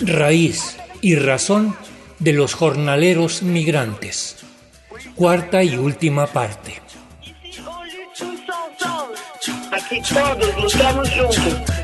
Raíz y razón de los jornaleros migrantes. Cuarta y última parte. Aquí todos luchamos juntos.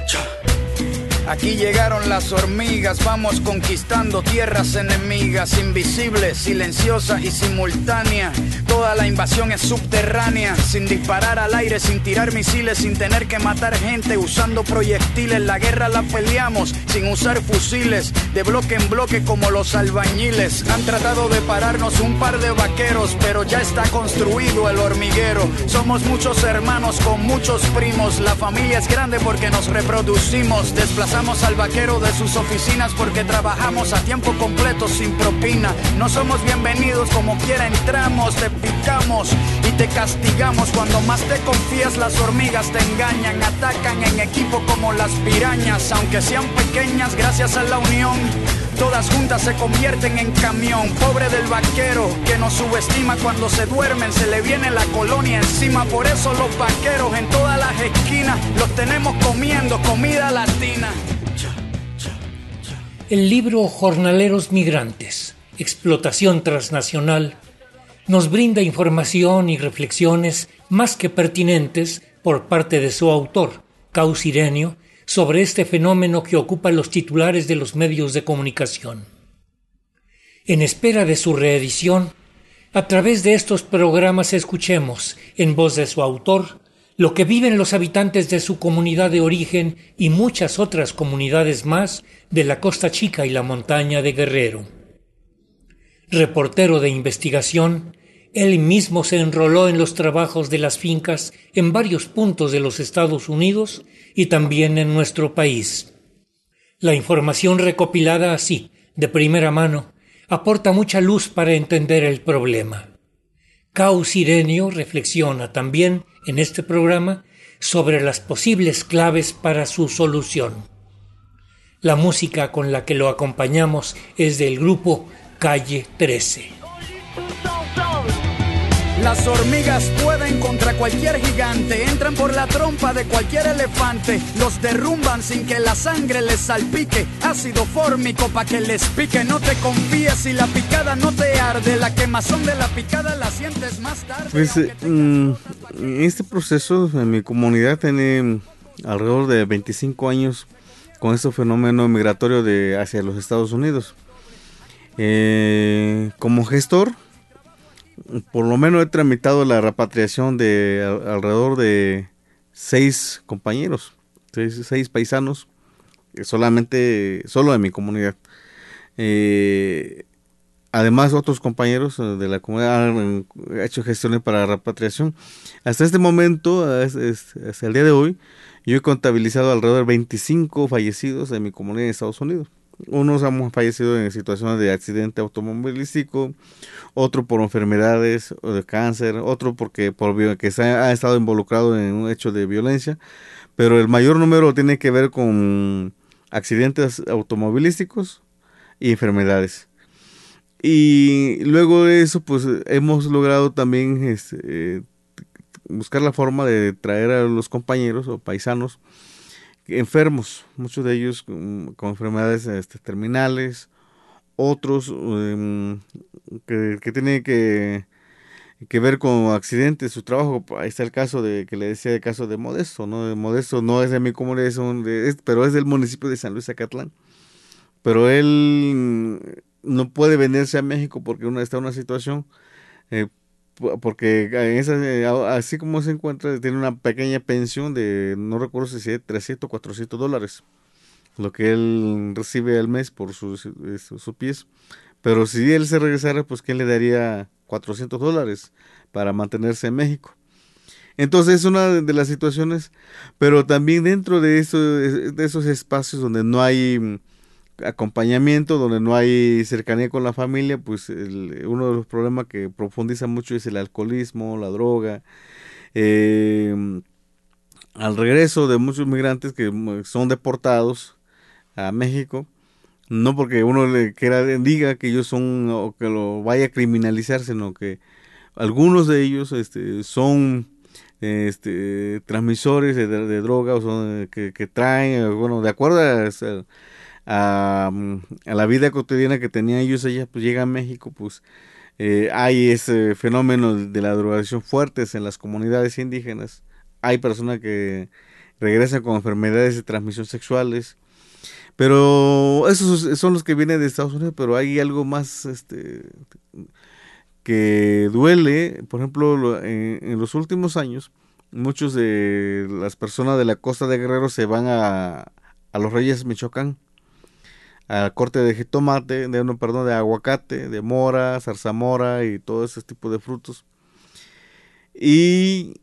Aquí llegaron las hormigas, vamos conquistando tierras enemigas, invisibles, silenciosa y simultánea. Toda la invasión es subterránea, sin disparar al aire, sin tirar misiles, sin tener que matar gente, usando proyectiles. La guerra la peleamos sin usar fusiles, de bloque en bloque como los albañiles. Han tratado de pararnos un par de vaqueros, pero ya está construido el hormiguero. Somos muchos hermanos con muchos primos, la familia es grande porque nos reproducimos, desplazamos al vaquero de sus oficinas porque trabajamos a tiempo completo sin propina. No somos bienvenidos como quiera entramos, te y te castigamos. Cuando más te confías las hormigas te engañan, atacan en equipo como las pirañas, aunque sean pequeñas gracias a la unión. Todas juntas se convierten en camión, pobre del vaquero que nos subestima cuando se duermen, se le viene la colonia encima. Por eso los vaqueros en todas las esquinas los tenemos comiendo comida latina. El libro Jornaleros Migrantes, Explotación Transnacional, nos brinda información y reflexiones más que pertinentes por parte de su autor, Caus Irenio, sobre este fenómeno que ocupa los titulares de los medios de comunicación. En espera de su reedición, a través de estos programas escuchemos, en voz de su autor, lo que viven los habitantes de su comunidad de origen y muchas otras comunidades más de la Costa Chica y la montaña de Guerrero. Reportero de investigación, él mismo se enroló en los trabajos de las fincas en varios puntos de los Estados Unidos y también en nuestro país. La información recopilada así, de primera mano, aporta mucha luz para entender el problema. Caus Irenio reflexiona también en este programa sobre las posibles claves para su solución. La música con la que lo acompañamos es del grupo Calle 13. Las hormigas pueden contra cualquier gigante, entran por la trompa de cualquier elefante, los derrumban sin que la sangre les salpique, ácido fórmico pa' que les pique, no te confíes si la picada no te arde, la quemazón de la picada la sientes más tarde. Pues mm, este proceso en mi comunidad tiene alrededor de 25 años con este fenómeno migratorio de hacia los Estados Unidos. Eh, como gestor, por lo menos he tramitado la repatriación de alrededor de seis compañeros, seis, paisanos, solamente, solo de mi comunidad. Eh, además, otros compañeros de la comunidad han hecho gestiones para repatriación. Hasta este momento, hasta el día de hoy, yo he contabilizado alrededor de 25 fallecidos de mi comunidad en Estados Unidos. Unos han fallecido en situaciones de accidente automovilístico, otro por enfermedades o de cáncer, otro porque por que se ha, estado involucrado en un hecho de violencia, pero el mayor número tiene que ver con accidentes automovilísticos y enfermedades. Y luego de eso, pues hemos logrado también este, buscar la forma de traer a los compañeros o paisanos enfermos, muchos de ellos con, enfermedades este, terminales, otros em, que, que, tienen que, que, ver con accidentes, su trabajo. Ahí está el caso de que le decía el caso de Modesto, ¿no? De Modesto no es de mi comunidad, es, pero es del municipio de San Luis Acatlán. Pero él no puede venirse a México porque uno está en una situación eh, porque en esa, eh, así como se encuentra, tiene una pequeña pensión de, no recuerdo si es 300 o 400 dólares, lo que él recibe al mes por sus, eh, pies. Pero si él se regresara, pues ¿quién le daría 400 dólares para mantenerse en México? Entonces es una de las situaciones, pero también dentro de, eso, de esos espacios donde no hay acompañamiento, donde no hay cercanía con la familia, pues uno de los problemas que profundiza mucho es el alcoholismo, la droga. Eh, al regreso de muchos migrantes que son deportados a México, no porque uno le quiera diga que ellos son o que lo vaya a criminalizar, sino que algunos de ellos este, son este, transmisores de, de droga que, que, traen, bueno, de acuerdo a, la vida cotidiana que tenían ellos allá, pues llega a México, pues eh, hay ese fenómeno de la drogadicción fuertes en las comunidades indígenas. Hay personas que regresan con enfermedades de transmisión sexuales. Pero esos son los que vienen de Estados Unidos, pero hay algo más este, que duele. Por ejemplo, en, los últimos años, muchos de las personas de la costa de Guerrero se van a, a los Reyes Michoacán a corte de jitomate, de, no, perdón, de aguacate, de mora, zarzamora y todo ese tipo de frutos. Y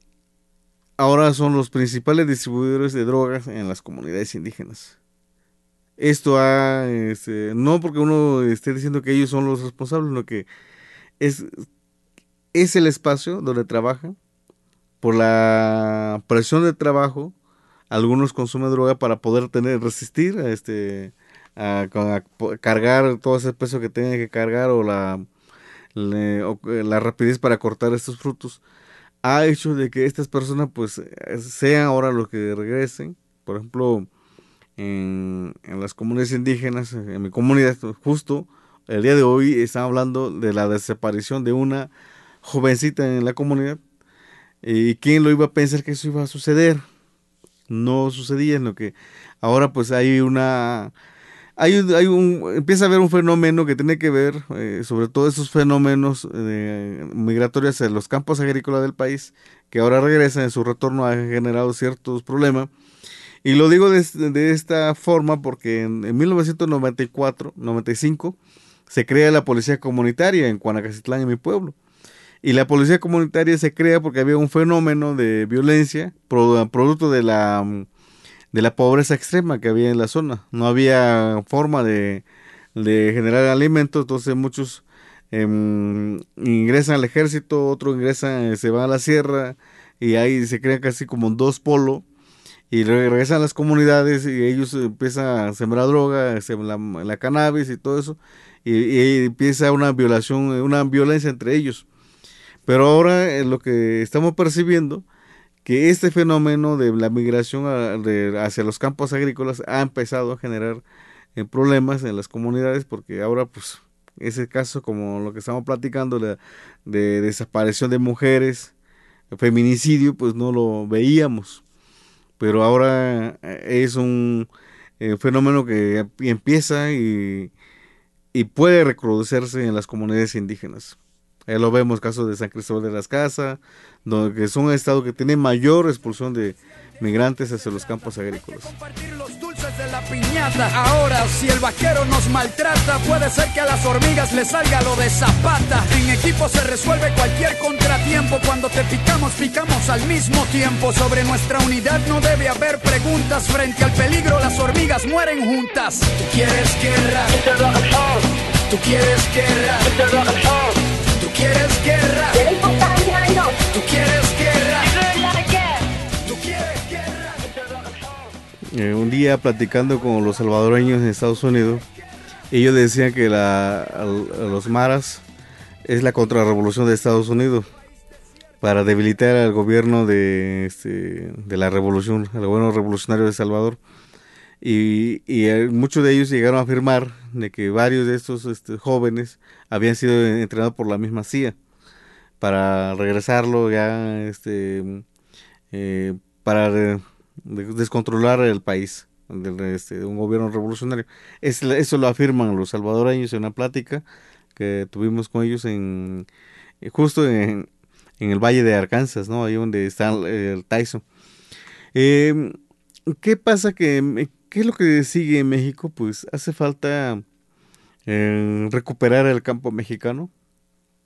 ahora son los principales distribuidores de drogas en las comunidades indígenas. Esto ha, este, no porque uno esté diciendo que ellos son los responsables, sino que es, es el espacio donde trabajan. Por la presión de trabajo, algunos consumen droga para poder tener, resistir a este, a, cargar todo ese peso que tiene que cargar o la, la rapidez para cortar estos frutos ha hecho de que estas personas pues sean ahora los que regresen. Por ejemplo en, en las comunidades indígenas en mi comunidad justo el día de hoy están hablando de la desaparición de una jovencita en la comunidad. Y quién lo iba a pensar que eso iba a suceder. No sucedía en lo que ahora pues hay una hay, un, empieza a haber un fenómeno que tiene que ver, eh, sobre todo esos fenómenos eh, migratorios en los campos agrícolas del país, que ahora regresan en su retorno ha generado ciertos problemas. Y lo digo de, esta forma porque en, 1994, 95, se crea la policía comunitaria en Cuanacacitlán, en mi pueblo. Y la policía comunitaria se crea porque había un fenómeno de violencia producto de la de la pobreza extrema que había en la zona. No había forma de, generar alimentos, entonces muchos em, ingresan al ejército, otros ingresan, eh, se van a la sierra y ahí se crean casi como dos polos y regresan a las comunidades y ellos empiezan a sembrar droga, la, la cannabis y todo eso y, empieza una violación, una violencia entre ellos. Pero ahora eh, lo que estamos percibiendo que este fenómeno de la migración hacia los campos agrícolas ha empezado a generar eh, problemas en las comunidades porque ahora pues ese caso como lo que estamos platicando de, desaparición de mujeres, feminicidio, pues no lo veíamos. Pero ahora eh, es un eh, fenómeno que empieza y, y puede reproducirse en las comunidades indígenas. Eh, lo vemos casos de San Cristóbal de las Casas, donde que es un estado que tiene mayor expulsión de migrantes hacia los campos agrícolas. Compartir los dulces de la piñata. Ahora, si el vaquero nos maltrata, puede ser que a las hormigas les salga lo de zapata. En equipo se resuelve cualquier contratiempo. Cuando te picamos, picamos al mismo tiempo. Sobre nuestra unidad no debe haber preguntas. Frente al peligro, las hormigas mueren juntas. Tú quieres guerra. Tú quieres guerra Eh, un día platicando con los salvadoreños en Estados Unidos, ellos decían que los maras es la contrarrevolución de Estados Unidos para debilitar al gobierno de, este, la revolución, al gobierno revolucionario de Salvador. Y, y eh, muchos de ellos llegaron a afirmar de que varios de estos este, jóvenes habían sido entrenados por la misma CIA para regresarlo ya este eh, para descontrolar el país de, este, un gobierno revolucionario. Eso lo afirman los salvadoreños en una plática que tuvimos con ellos en eh, justo en, en el valle de Arkansas no ahí donde está el, Tyson. Eh, qué pasa que ¿Qué es lo que sigue en México? Pues hace falta eh, recuperar el campo mexicano,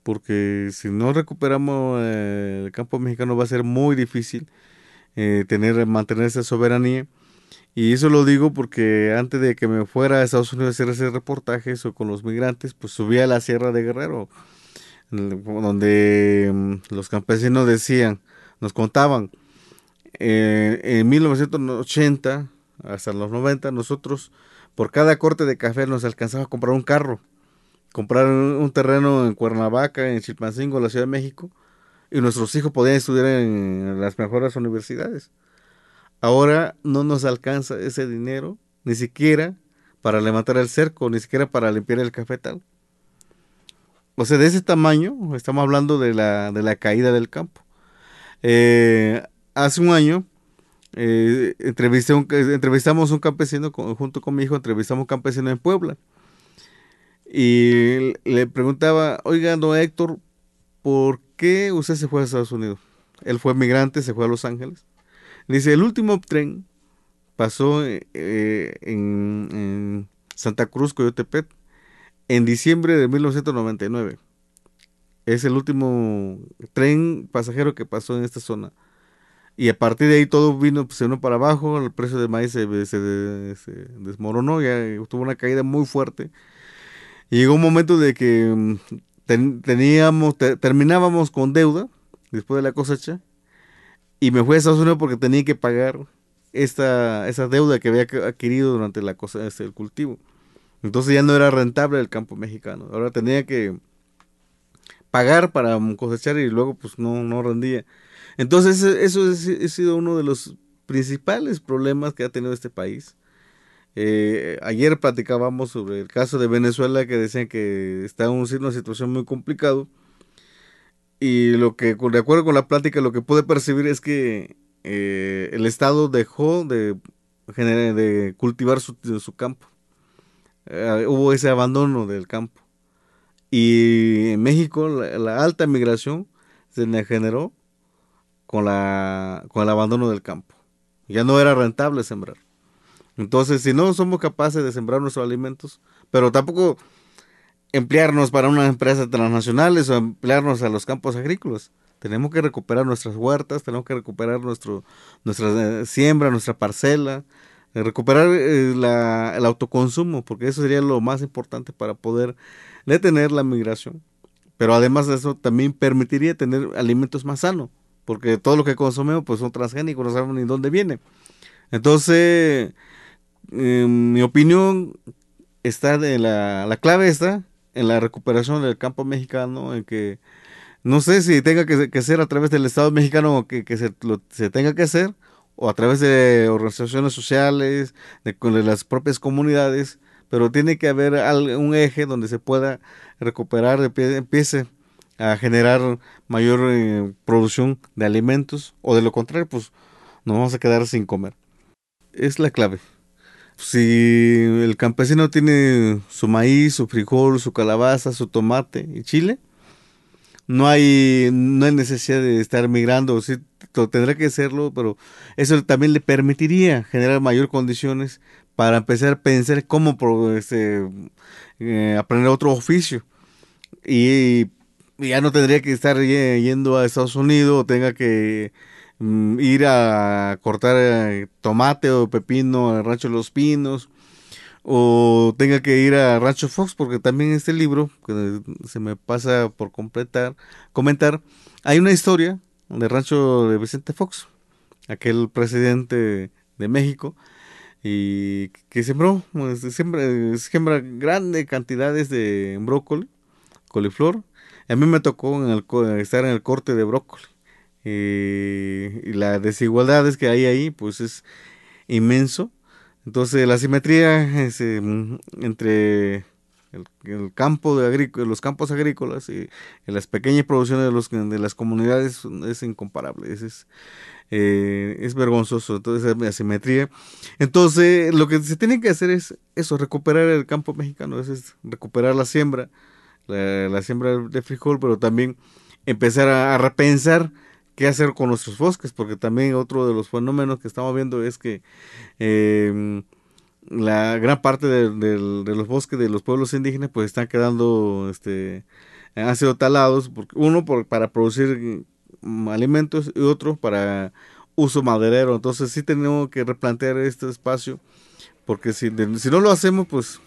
porque si no recuperamos eh, el campo mexicano va a ser muy difícil eh, tener mantener esa soberanía. Y eso lo digo porque antes de que me fuera a Estados Unidos a hacer ese reportaje o con los migrantes, pues subí a la Sierra de Guerrero, donde mm, los campesinos decían, nos contaban, en 1980 hasta los 90, nosotros por cada corte de café nos alcanzaba a comprar un carro, comprar un, terreno en Cuernavaca, en Chilpancingo, la Ciudad de México, y nuestros hijos podían estudiar en las mejores universidades. Ahora no nos alcanza ese dinero, ni siquiera para levantar el cerco, ni siquiera para limpiar el cafetal. O sea, de ese tamaño, estamos hablando de la, de la caída del campo. Eh, hace un año eh, entrevisté un, entrevistamos un campesino, junto con mi hijo, entrevistamos un campesino en Puebla. Y le preguntaba, oiga, don Héctor, ¿por qué usted se fue a Estados Unidos? Él fue migrante, se fue a Los Ángeles. Dice, el último tren pasó eh, en, Santa Cruz, Coyotepet, en diciembre de 1999. Es el último tren pasajero que pasó en esta zona. Y a partir de ahí todo vino, pues, se vino para abajo, el precio del maíz se, desmoronó, ya tuvo una caída muy fuerte. Y llegó un momento de que teníamos, terminábamos con deuda después de la cosecha y me fui a Estados Unidos porque tenía que pagar esta, esa deuda que había adquirido durante la cosecha, este, el cultivo. Entonces ya no era rentable el campo mexicano. Ahora tenía que pagar para cosechar y luego pues no, no rendía. Entonces eso ha sido uno de los principales problemas que ha tenido este país. Eh, ayer platicábamos sobre el caso de Venezuela que decían que está en una situación muy complicado y lo que, de acuerdo con la plática, lo que pude percibir es que eh, el Estado dejó de, de cultivar su, campo. Eh, hubo ese abandono del campo. Y en México la, alta migración se generó con, la, con el abandono del campo. Ya no era rentable sembrar. Entonces, si no somos capaces de sembrar nuestros alimentos, pero tampoco emplearnos para unas empresas transnacionales o emplearnos a los campos agrícolas. Tenemos que recuperar nuestras huertas, tenemos que recuperar nuestro, nuestra eh, siembra, nuestra parcela, eh, recuperar eh, la, el autoconsumo, porque eso sería lo más importante para poder detener la migración. Pero además de eso, también permitiría tener alimentos más sanos, porque todo lo que consumimos pues son transgénicos, no sabemos ni dónde viene. Entonces, en mi opinión, está de la, la clave está en la recuperación del campo mexicano, en que no sé si tenga que, ser a través del Estado mexicano que, se, se, tenga que hacer, o a través de organizaciones sociales, de, de las propias comunidades, pero tiene que haber un eje donde se pueda recuperar, empiece a generar mayor eh, producción de alimentos, o de lo contrario, pues nos vamos a quedar sin comer. Es la clave si el campesino tiene su maíz, su frijol, su calabaza, su tomate y chile, no hay, no hay necesidad de estar migrando, sí, tendrá que hacerlo, pero eso también le permitiría generar mayor condiciones para empezar a pensar cómo este, eh, aprender otro oficio. Y, ya no tendría que estar yendo a Estados Unidos o tenga que Mm, ir a cortar eh, tomate o pepino al Rancho Los Pinos o tenga que ir a Rancho Fox porque también este libro que se me pasa por completar comentar hay una historia del rancho de Vicente Fox aquel presidente de México y que sembró pues, siembra, siembra grandes cantidades de brócoli coliflor. A mí me tocó en el, estar en el corte de brócoli eh, y las desigualdades que hay ahí, pues es inmenso. Entonces la simetría em, entre el, campo de los campos agrícolas y, las pequeñas producciones de, los, de las comunidades es incomparable, es, eh, es vergonzoso, entonces la asimetría. Entonces lo que se tiene que hacer es eso, recuperar el campo mexicano, es, recuperar la siembra, la, siembra de frijol, pero también empezar a repensar qué hacer con nuestros bosques, porque también otro de los fenómenos que estamos viendo es que em, la gran parte de, los bosques de los pueblos indígenas pues están quedando, este, han sido talados, porque uno por, para producir alimentos y otro para uso maderero, entonces sí tenemos que replantear este espacio, porque si, si no lo hacemos pues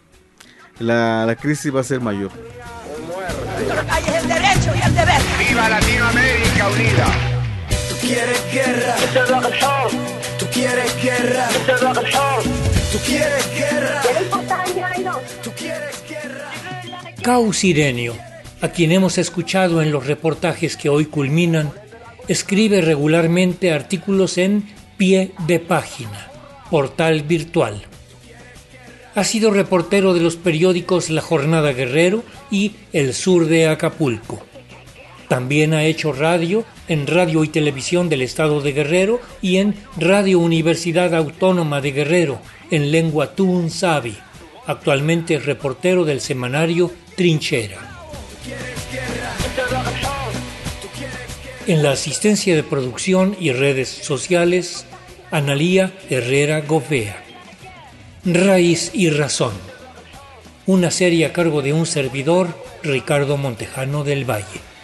la, la crisis va a ser mayor. ¡Viva Latinoamérica Unida! Quieres guerra. Tú quieres guerra. Tú quieres guerra. Tú quieres guerra. Causirenio, a quien hemos escuchado en los reportajes que hoy culminan, escribe regularmente artículos en pie de página, portal virtual. Ha sido reportero de los periódicos La Jornada Guerrero y El Sur de Acapulco. También ha hecho radio en Radio y Televisión del Estado de Guerrero y en Radio Universidad Autónoma de Guerrero, en lengua Sabi. Actualmente es reportero del semanario Trinchera. En la asistencia de producción y redes sociales, Analía Herrera Govea. Raíz y Razón. Una serie a cargo de un servidor, Ricardo Montejano del Valle.